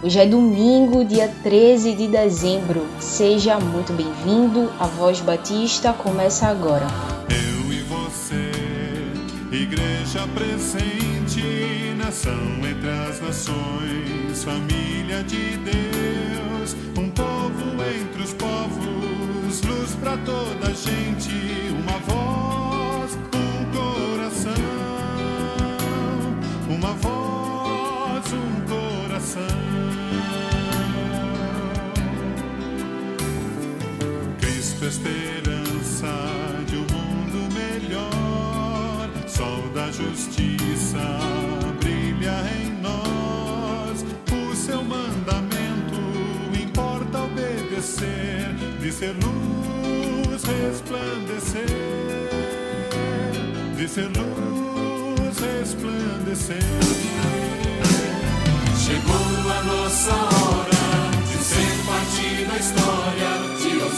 Hoje é domingo, dia 13 de dezembro. Seja muito bem-vindo. A Voz Batista começa agora. Eu e você, igreja presente, nação entre as nações, família de Deus, um povo entre os povos, luz para toda a gente, uma voz, um coração, uma voz, um coração. Cristo esperança de um mundo melhor, sol da justiça brilha em nós. O seu mandamento importa obedecer, de ser luz resplandecer, de ser luz resplandecer. Chegou a nossa hora de ser parte da história,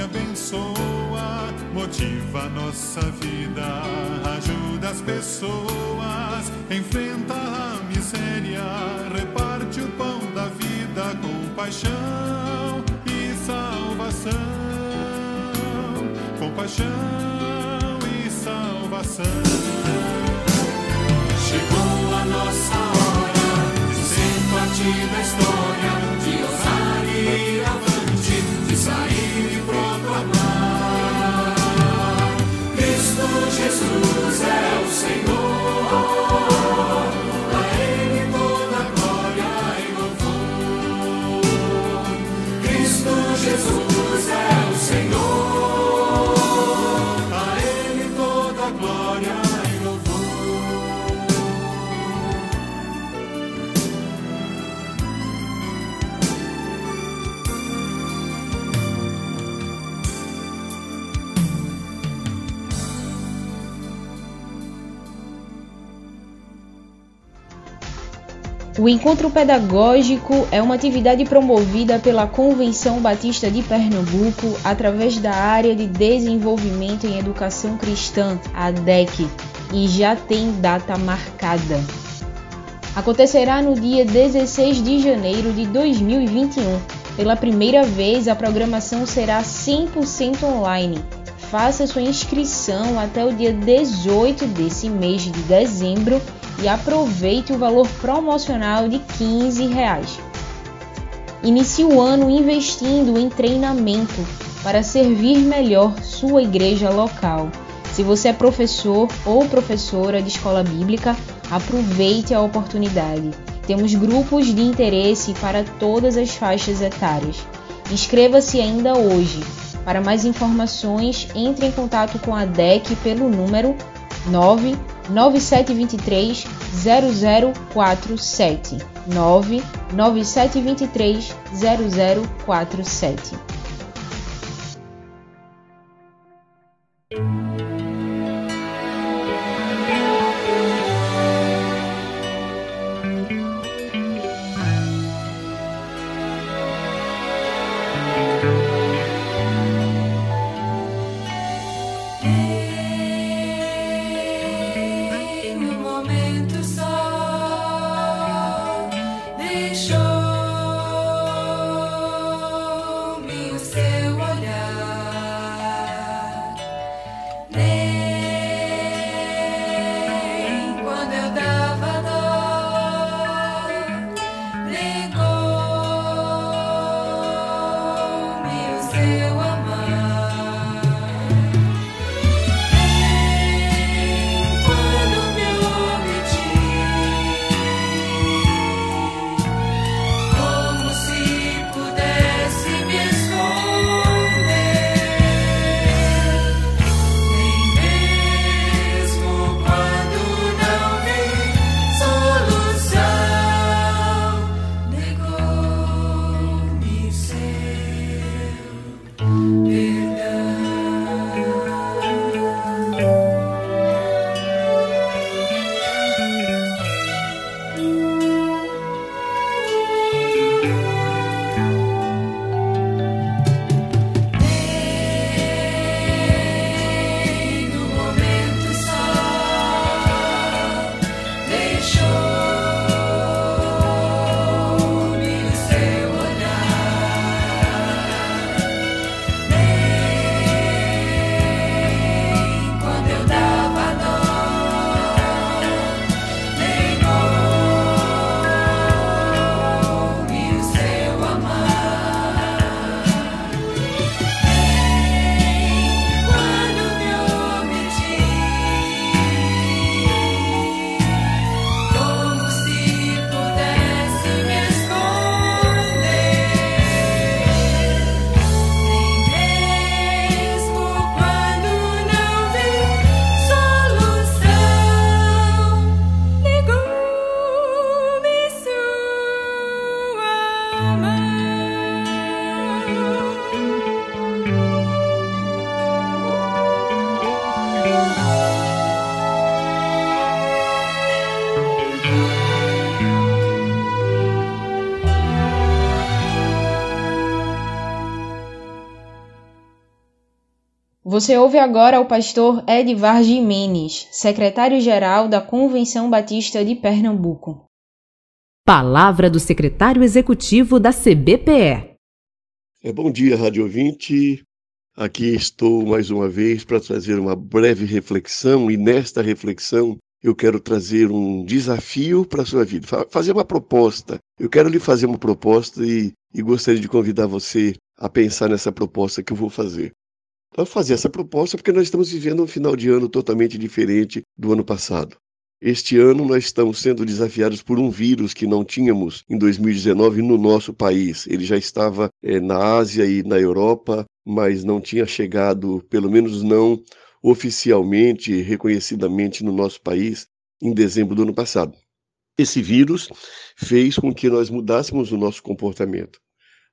abençoa, motiva nossa vida, ajuda as pessoas, enfrenta a miséria, reparte o pão da vida com paixão e salvação, com paixão e salvação. Chegou a nossa hora de ser da história, de ousar e ir Jesus é o Senhor, O encontro pedagógico é uma atividade promovida pela Convenção Batista de Pernambuco através da área de desenvolvimento em educação cristã, a ADEC, e já tem data marcada. Acontecerá no dia 16 de janeiro de 2021. Pela primeira vez, a programação será 100% online. Faça sua inscrição até o dia 18 desse mês de dezembro e aproveite o valor promocional de 15 reais. Inicie o ano investindo em treinamento para servir melhor sua igreja local. Se você é professor ou professora de escola bíblica, aproveite a oportunidade. Temos grupos de interesse para todas as faixas etárias. Inscreva-se ainda hoje. Para mais informações, entre em contato com a DEC pelo número 99723 0047 99723 0047 Você ouve agora o pastor Edvar Jimenez, secretário-geral da Convenção Batista de Pernambuco. Palavra do secretário executivo da CBPE. É, bom dia, Rádio Ouvinte. Aqui estou mais uma vez para trazer uma breve reflexão, e nesta reflexão eu quero trazer um desafio para a sua vida, fazer uma proposta. Eu quero lhe fazer uma proposta e, e gostaria de convidar você a pensar nessa proposta que eu vou fazer. Vou fazer essa proposta porque nós estamos vivendo um final de ano totalmente diferente do ano passado. Este ano nós estamos sendo desafiados por um vírus que não tínhamos em 2019 no nosso país. Ele já estava é, na Ásia e na Europa, mas não tinha chegado, pelo menos não oficialmente, reconhecidamente no nosso país em dezembro do ano passado. Esse vírus fez com que nós mudássemos o nosso comportamento.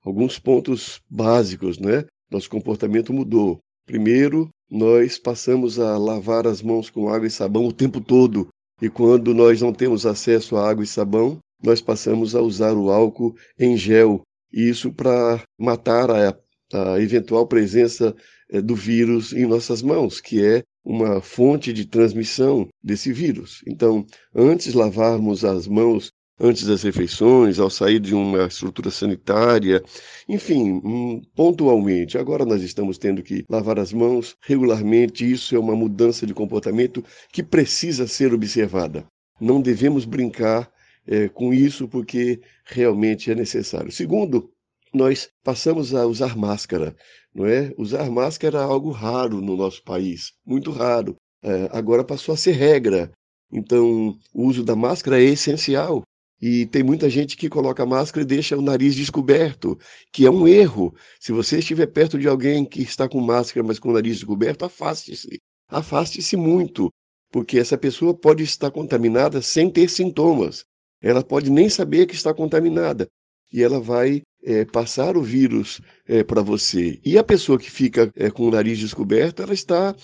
Alguns pontos básicos, né? Nosso comportamento mudou. Primeiro, nós passamos a lavar as mãos com água e sabão o tempo todo. E quando nós não temos acesso a água e sabão, nós passamos a usar o álcool em gel. Isso para matar a, a eventual presença é, do vírus em nossas mãos, que é uma fonte de transmissão desse vírus. Então, antes lavarmos as mãos antes das refeições, ao sair de uma estrutura sanitária, enfim, hum, pontualmente. Agora nós estamos tendo que lavar as mãos regularmente, isso é uma mudança de comportamento que precisa ser observada. Não devemos brincar é, com isso porque realmente é necessário. Segundo, nós passamos a usar máscara não é? Usar máscara é algo raro no nosso país, muito raro. É, agora passou a ser regra. Então, o uso da máscara é essencial. E tem muita gente que coloca máscara e deixa o nariz descoberto, que é um erro. Se você estiver perto de alguém que está com máscara, mas com o nariz descoberto, afaste-se. Afaste-se muito, porque essa pessoa pode estar contaminada sem ter sintomas. Ela pode nem saber que está contaminada. E ela vai é, passar o vírus é, para você. E a pessoa que fica é, com o nariz descoberto, ela está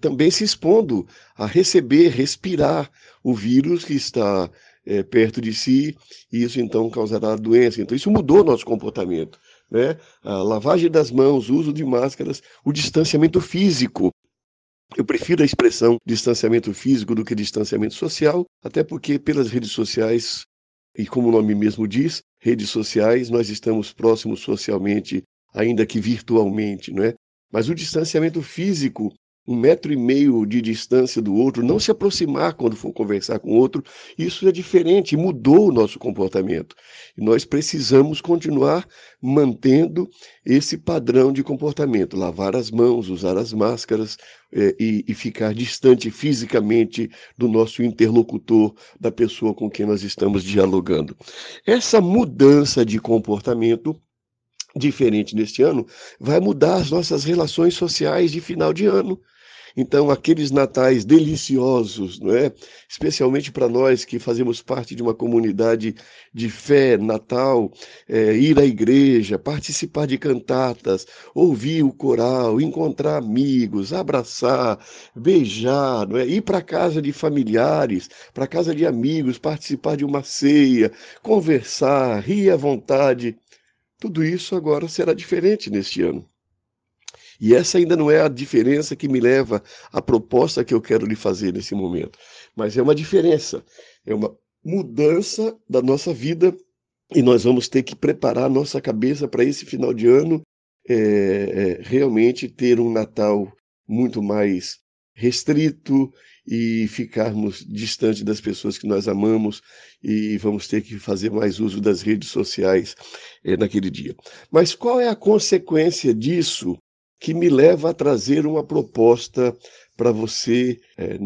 também se expondo a receber, respirar o vírus que está é, perto de si, e isso então causará doença. Então, isso mudou o nosso comportamento. Né? A lavagem das mãos, o uso de máscaras, o distanciamento físico. Eu prefiro a expressão distanciamento físico do que distanciamento social, até porque pelas redes sociais e como o nome mesmo diz, redes sociais, nós estamos próximos socialmente, ainda que virtualmente, não é? Mas o distanciamento físico, um metro e meio de distância do outro, não se aproximar quando for conversar com outro, isso é diferente, mudou o nosso comportamento. E nós precisamos continuar mantendo esse padrão de comportamento, lavar as mãos, usar as máscaras é, e, e ficar distante fisicamente do nosso interlocutor, da pessoa com quem nós estamos dialogando. Essa mudança de comportamento diferente neste ano vai mudar as nossas relações sociais de final de ano. Então, aqueles natais deliciosos, não é? especialmente para nós que fazemos parte de uma comunidade de fé natal, é, ir à igreja, participar de cantatas, ouvir o coral, encontrar amigos, abraçar, beijar, não é? ir para casa de familiares, para casa de amigos, participar de uma ceia, conversar, rir à vontade. Tudo isso agora será diferente neste ano. E essa ainda não é a diferença que me leva à proposta que eu quero lhe fazer nesse momento, mas é uma diferença, é uma mudança da nossa vida e nós vamos ter que preparar nossa cabeça para esse final de ano é, é, realmente ter um Natal muito mais restrito e ficarmos distante das pessoas que nós amamos e vamos ter que fazer mais uso das redes sociais é, naquele dia. Mas qual é a consequência disso que me leva a trazer uma proposta para você é,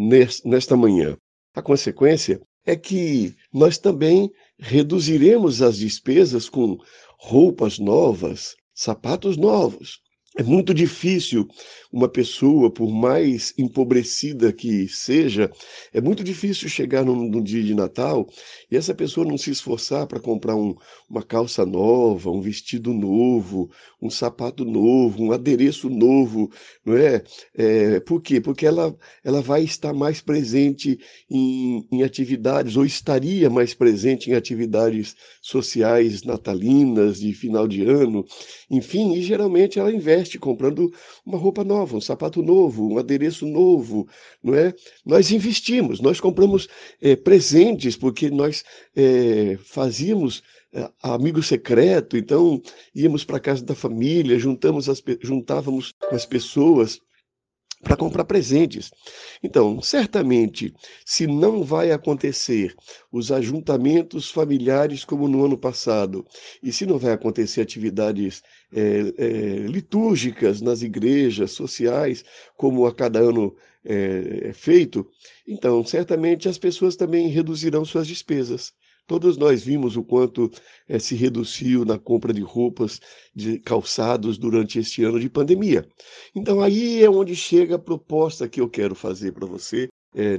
nesta manhã. A consequência é que nós também reduziremos as despesas com roupas novas, sapatos novos, é muito difícil uma pessoa, por mais empobrecida que seja, é muito difícil chegar num, dia de Natal e essa pessoa não se esforçar para comprar um, uma calça nova, um vestido novo, um sapato novo, um adereço novo, não é? é por quê? Porque ela, ela vai estar mais presente em, em atividades, ou estaria mais presente em atividades sociais natalinas, de final de ano, enfim, e geralmente ela investe comprando uma roupa nova, um sapato novo, um adereço novo, não é? Nós investimos, nós compramos é, presentes porque nós é, fazíamos é, amigo secreto, então íamos para casa da família, juntamos as, juntávamos as pessoas para comprar presentes. Então, certamente, se não vai acontecer os ajuntamentos familiares como no ano passado, e se não vai acontecer atividades é, é, litúrgicas nas igrejas sociais, como a cada ano é, é feito, então, certamente as pessoas também reduzirão suas despesas. Todos nós vimos o quanto se reduziu na compra de roupas, de calçados durante este ano de pandemia. Então aí é onde chega a proposta que eu quero fazer para você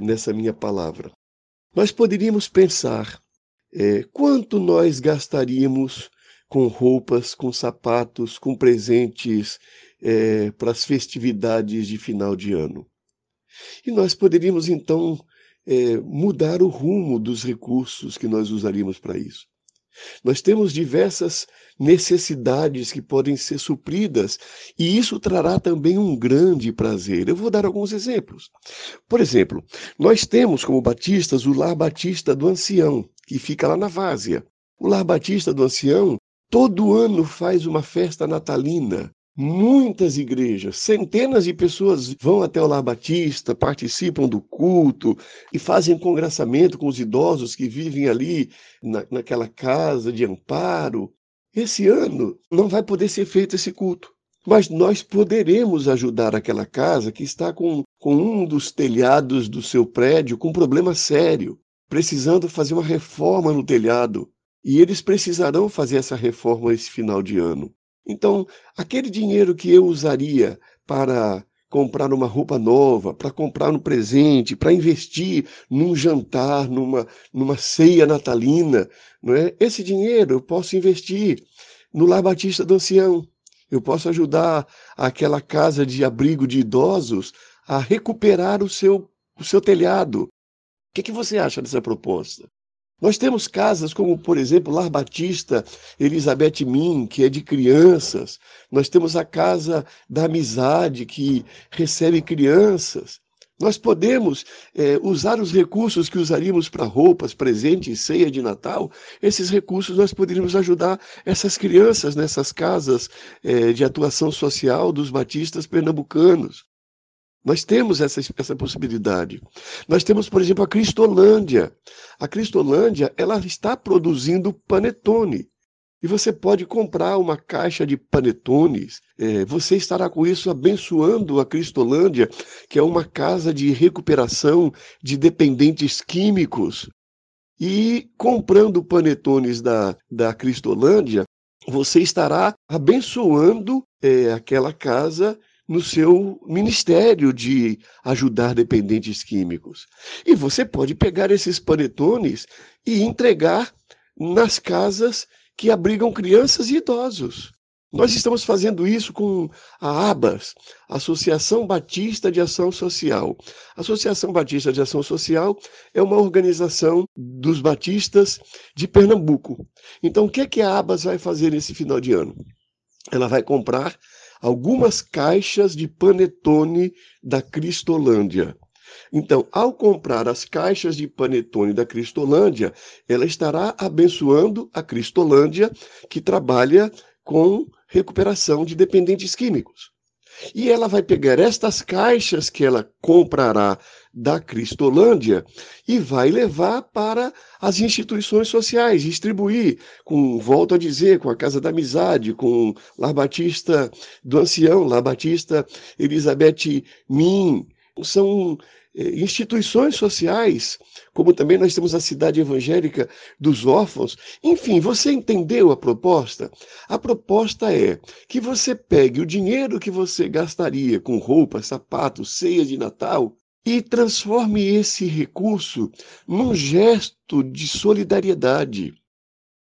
nessa minha palavra. Nós poderíamos pensar quanto nós gastaríamos com roupas, com sapatos, com presentes para as festividades de final de ano. E nós poderíamos então é, mudar o rumo dos recursos que nós usaríamos para isso. Nós temos diversas necessidades que podem ser supridas e isso trará também um grande prazer. Eu vou dar alguns exemplos. Por exemplo, nós temos como batistas o Lar Batista do Ancião, que fica lá na Várzea. O Lar Batista do Ancião todo ano faz uma festa natalina Muitas igrejas, centenas de pessoas vão até o Lar Batista, participam do culto e fazem congraçamento com os idosos que vivem ali na, naquela casa de amparo. Esse ano não vai poder ser feito esse culto, mas nós poderemos ajudar aquela casa que está com, com um dos telhados do seu prédio com um problema sério, precisando fazer uma reforma no telhado. E eles precisarão fazer essa reforma esse final de ano. Então, aquele dinheiro que eu usaria para comprar uma roupa nova, para comprar um presente, para investir num jantar, numa, numa ceia natalina, não é? Esse dinheiro eu posso investir no Lar Batista do Ancião. Eu posso ajudar aquela casa de abrigo de idosos a recuperar o seu, o seu telhado. O que, que você acha dessa proposta? Nós temos casas como, por exemplo, Lar Batista Elizabeth Min, que é de crianças. Nós temos a Casa da Amizade, que recebe crianças. Nós podemos é, usar os recursos que usaríamos para roupas, presentes, ceia de Natal. Esses recursos nós poderíamos ajudar essas crianças nessas casas é, de atuação social dos batistas pernambucanos. Nós temos essa, essa possibilidade. Nós temos, por exemplo, a Cristolândia. A Cristolândia ela está produzindo panetone. E você pode comprar uma caixa de panetones. É, você estará com isso abençoando a Cristolândia, que é uma casa de recuperação de dependentes químicos. E comprando panetones da, da Cristolândia, você estará abençoando é, aquela casa no seu ministério de ajudar dependentes químicos. E você pode pegar esses panetones e entregar nas casas que abrigam crianças e idosos. Nós estamos fazendo isso com a ABAS, Associação Batista de Ação Social. A Associação Batista de Ação Social é uma organização dos batistas de Pernambuco. Então, o que, é que a ABAS vai fazer nesse final de ano? Ela vai comprar algumas caixas de panetone da Cristolândia. Então, ao comprar as caixas de panetone da Cristolândia, ela estará abençoando a Cristolândia, que trabalha com recuperação de dependentes químicos. E ela vai pegar estas caixas que ela comprará da Cristolândia e vai levar para as instituições sociais, distribuir, com, volto a dizer, com a Casa da Amizade, com Lar Batista do Ancião, Lar Batista Elizabeth Min. São eh, instituições sociais, como também nós temos a cidade evangélica dos órfãos. Enfim, você entendeu a proposta? A proposta é que você pegue o dinheiro que você gastaria com roupas, sapatos, ceia de Natal e transforme esse recurso num gesto de solidariedade,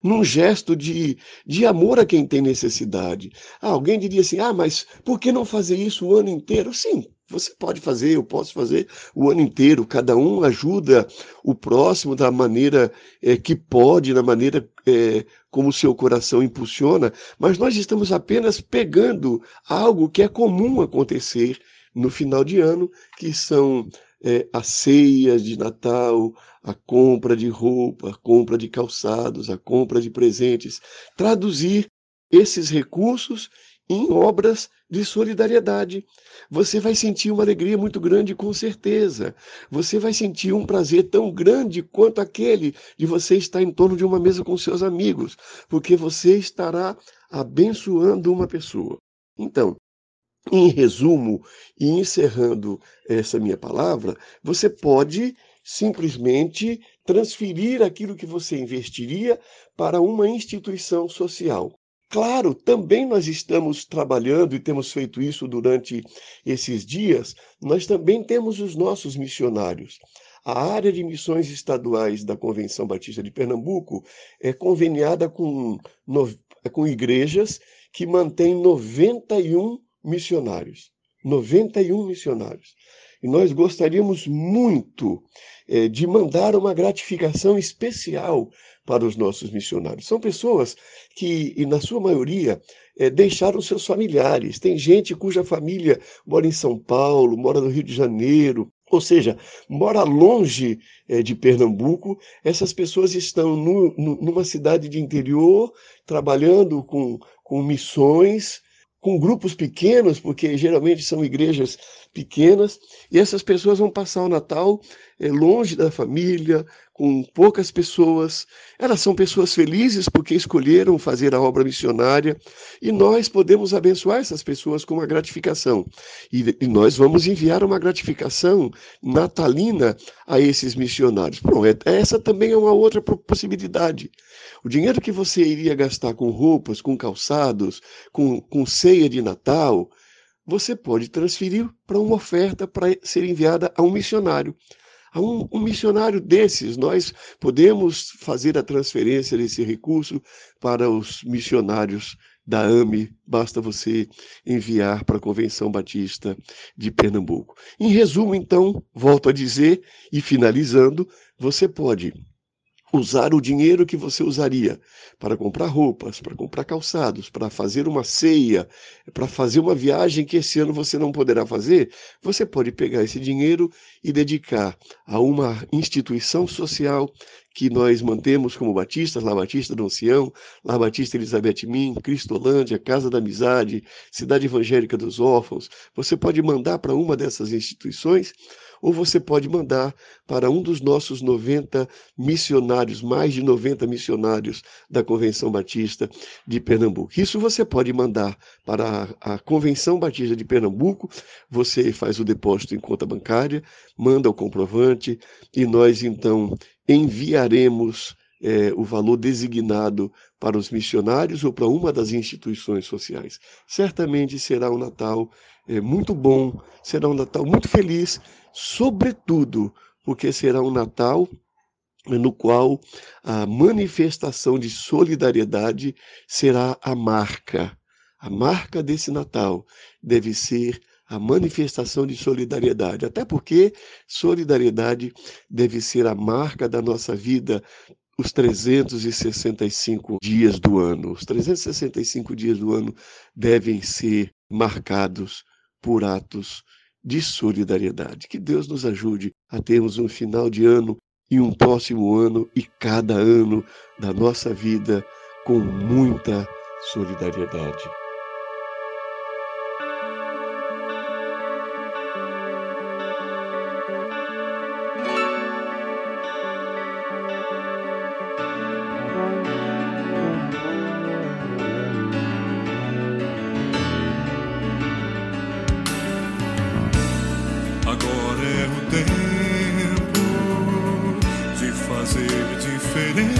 num gesto de, de amor a quem tem necessidade. Ah, alguém diria assim: ah, mas por que não fazer isso o ano inteiro? Sim, você pode fazer, eu posso fazer o ano inteiro. Cada um ajuda o próximo da maneira é, que pode, da maneira é, como o seu coração impulsiona, mas nós estamos apenas pegando algo que é comum acontecer no final de ano, que são é, a ceia de Natal, a compra de roupa, a compra de calçados, a compra de presentes. Traduzir esses recursos em obras de solidariedade. Você vai sentir uma alegria muito grande, com certeza. Você vai sentir um prazer tão grande quanto aquele de você estar em torno de uma mesa com seus amigos, porque você estará abençoando uma pessoa. Então, em resumo, e encerrando essa minha palavra, você pode simplesmente transferir aquilo que você investiria para uma instituição social. Claro, também nós estamos trabalhando e temos feito isso durante esses dias, nós também temos os nossos missionários. A área de missões estaduais da Convenção Batista de Pernambuco é conveniada com, com igrejas que mantêm 91 missionários. 91 missionários. E nós gostaríamos muito é, de mandar uma gratificação especial para os nossos missionários. São pessoas que, na sua maioria, é, deixaram seus familiares. Tem gente cuja família mora em São Paulo, mora no Rio de Janeiro, ou seja, mora longe é, de Pernambuco. Essas pessoas estão no, no, numa cidade de interior, trabalhando com, com missões, com grupos pequenos, porque geralmente são igrejas pequenas, e essas pessoas vão passar o Natal é, longe da família, com poucas pessoas. Elas são pessoas felizes porque escolheram fazer a obra missionária, e nós podemos abençoar essas pessoas com uma gratificação. E, e nós vamos enviar uma gratificação natalina a esses missionários. Bom, é, essa também é uma outra possibilidade. O dinheiro que você iria gastar com roupas, com calçados, com, com ceia de Natal, você pode transferir para uma oferta para ser enviada a um missionário. Um, um, missionário desses, nós podemos fazer a transferência desse recurso para os missionários da AME, basta você enviar para a Convenção Batista de Pernambuco. Em resumo, então, volto a dizer e finalizando, você pode usar o dinheiro que você usaria para comprar roupas, para comprar calçados, para fazer uma ceia, para fazer uma viagem que esse ano você não poderá fazer, você pode pegar esse dinheiro e dedicar a uma instituição social que nós mantemos como Batistas, La Batista do Ancião, La Batista Elizabeth Min, Cristolândia, Casa da Amizade, Cidade Evangélica dos Órfãos. Você pode mandar para uma dessas instituições ou você pode mandar para um dos nossos 90 missionários, mais de 90 missionários da Convenção Batista de Pernambuco. Isso você pode mandar para a Convenção Batista de Pernambuco, você faz o depósito em conta bancária, manda o comprovante e nós então enviaremos é, o valor designado para os missionários ou para uma das instituições sociais. Certamente será um Natal é, muito bom, será um Natal muito feliz, sobretudo porque será um Natal no qual a manifestação de solidariedade será a marca. A marca desse Natal deve ser a manifestação de solidariedade, até porque solidariedade deve ser a marca da nossa vida os 365 dias do ano. Os 365 dias do ano devem ser marcados por atos de solidariedade. Que Deus nos ajude a termos um final de ano e um próximo ano e cada ano da nossa vida com muita solidariedade. De avançar imbatíveis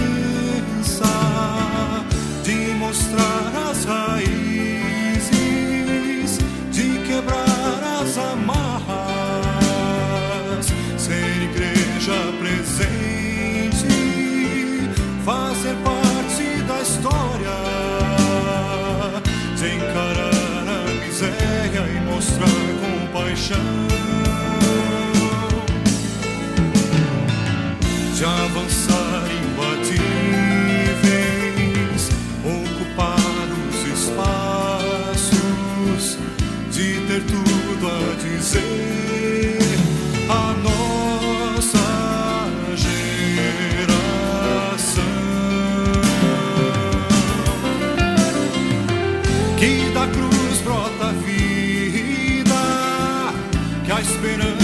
a nossa geração. Que da cruz brota vida, que a esperança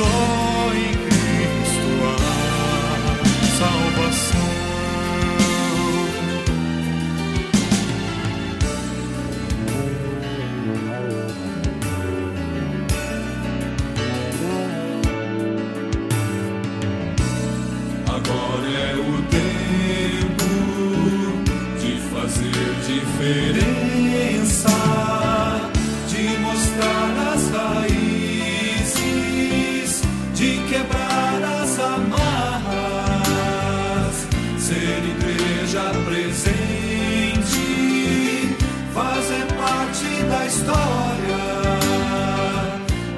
só em Cristo há salvação. Agora é o tempo de fazer diferença, história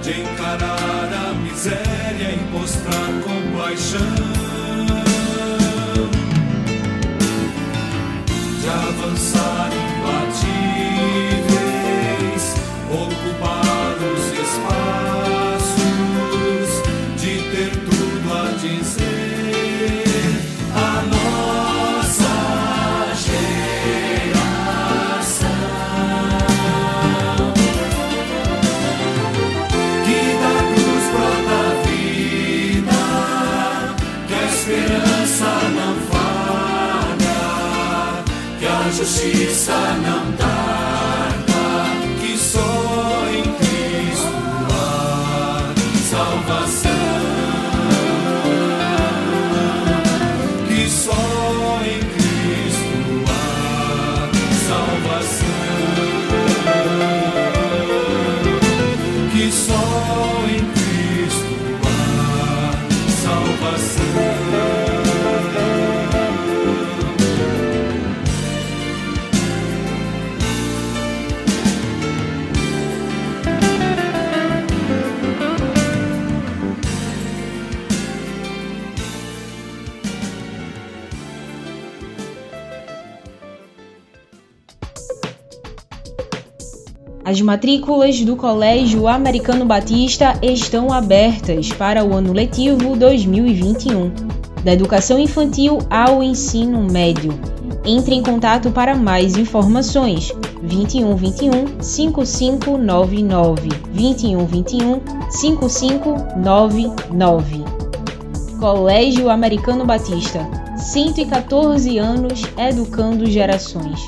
de encarar a miséria e mostrar compaixão, a justiça não As matrículas do Colégio Americano Batista estão abertas para o ano letivo 2021, da educação infantil ao ensino médio. Entre em contato para mais informações. 21 21 5599 21 21 5599 Colégio Americano Batista. 114 anos educando gerações.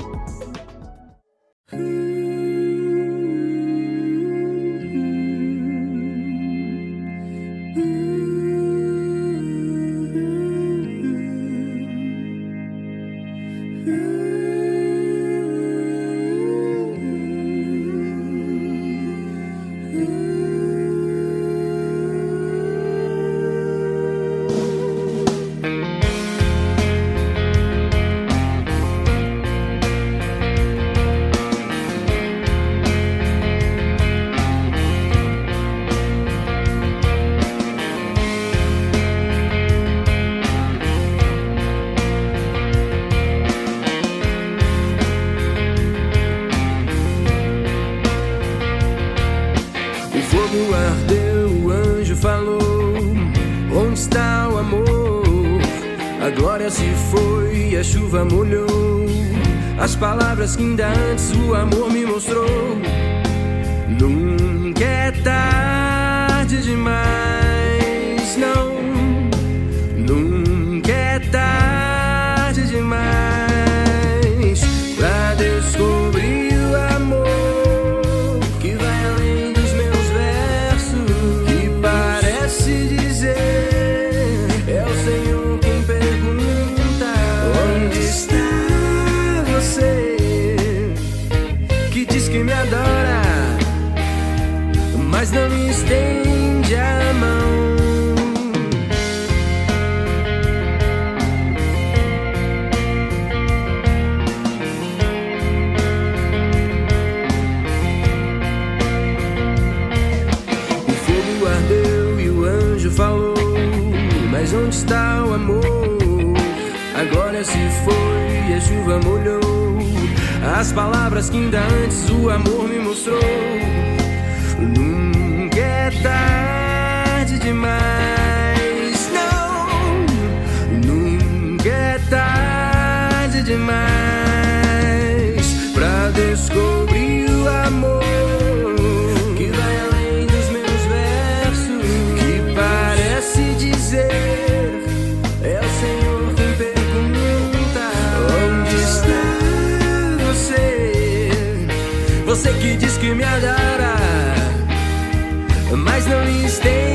Foi, e a chuva molhou. As palavras que ainda antes o amor me mostrou. Nunca é tarde demais, não. Amor? A glória se foi e a chuva molhou. As palavras que ainda antes o amor me mostrou. Nunca é tarde demais, não. Nunca é tarde demais pra descobrir o amor. Você que diz que me adora, mas não estende